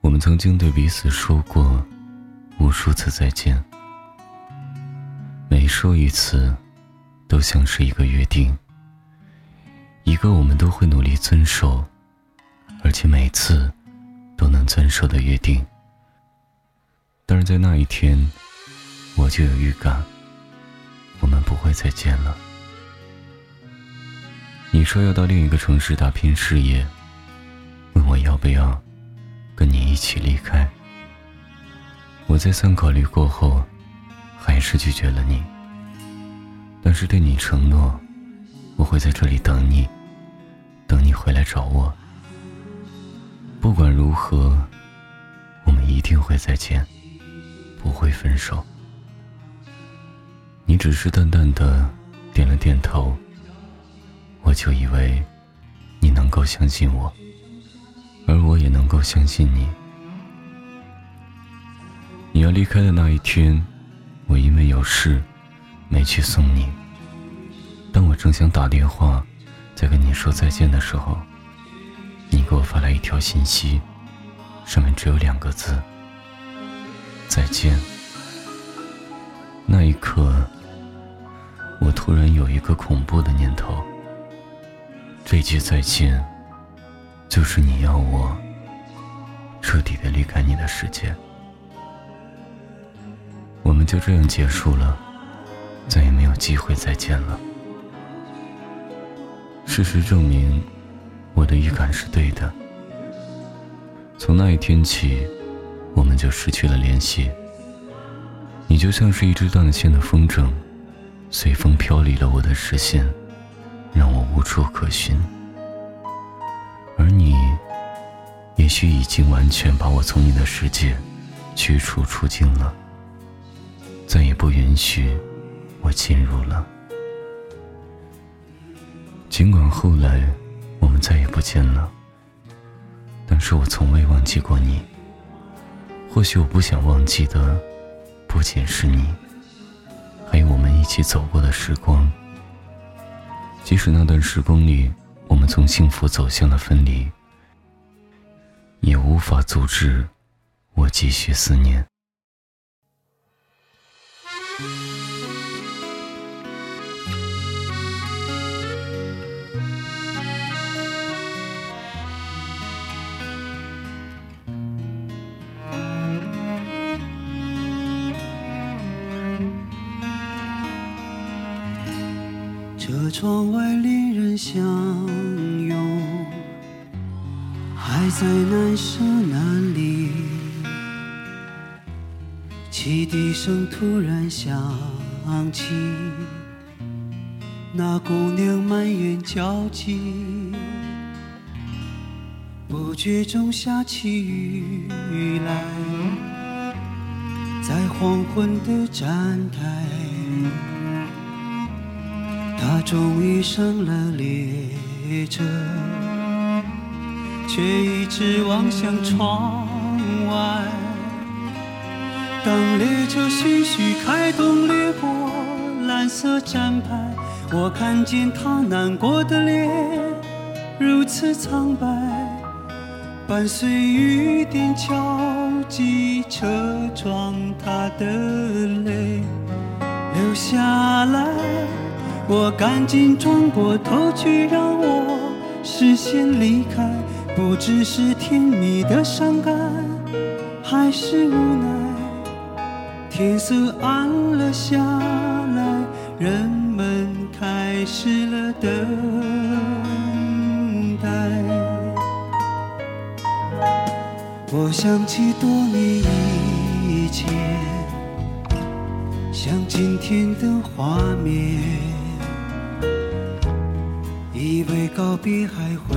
我们曾经对彼此说过无数次再见，每说一次，都像是一个约定，一个我们都会努力遵守，而且每次都能遵守的约定。但是在那一天，我就有预感，我们不会再见了。你说要到另一个城市打拼事业，问我要不要。跟你一起离开，我在三考虑过后，还是拒绝了你。但是对你承诺，我会在这里等你，等你回来找我。不管如何，我们一定会再见，不会分手。你只是淡淡的点了点头，我就以为你能够相信我。而我也能够相信你。你要离开的那一天，我因为有事，没去送你。当我正想打电话，再跟你说再见的时候，你给我发来一条信息，上面只有两个字：再见。那一刻，我突然有一个恐怖的念头：这句再见。就是你要我彻底的离开你的世界，我们就这样结束了，再也没有机会再见了。事实证明，我的预感是对的。从那一天起，我们就失去了联系。你就像是一只断了线的风筝，随风飘离了我的视线，让我无处可寻。也许已经完全把我从你的世界驱除出境了，再也不允许我进入了。尽管后来我们再也不见了，但是我从未忘记过你。或许我不想忘记的，不仅是你，还有我们一起走过的时光。即使那段时光里，我们从幸福走向了分离，也无法阻止我继续思念。这窗外令人想，在难舍难离。汽笛声突然响起，那姑娘满眼焦急。不觉中下起雨来，在黄昏的站台。她终于上了列车，却一直望向窗外。当列车徐徐开动，掠过蓝色站牌，我看见他难过的脸如此苍白，伴随雨点敲击车窗，他的泪流下来。我赶紧转过头去，让我视线离开。不知是甜蜜的伤感，还是无奈。天色暗了下来，人们开始了等待。我想起多年以前，像今天的画面。以为告别还会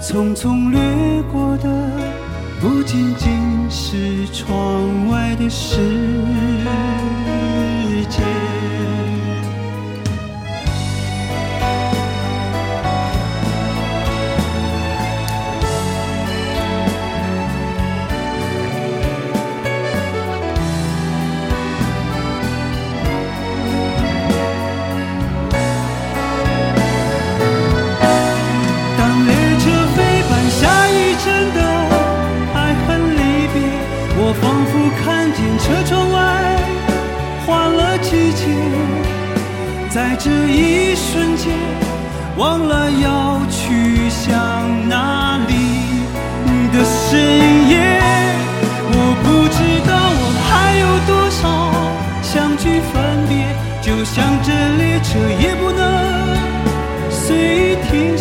匆匆掠过的。不仅仅是窗外的事车窗外换了季节在这一瞬间，忘了要去向哪里的深夜。我不知道我还有多少相聚分别，就像这列车也不能随意停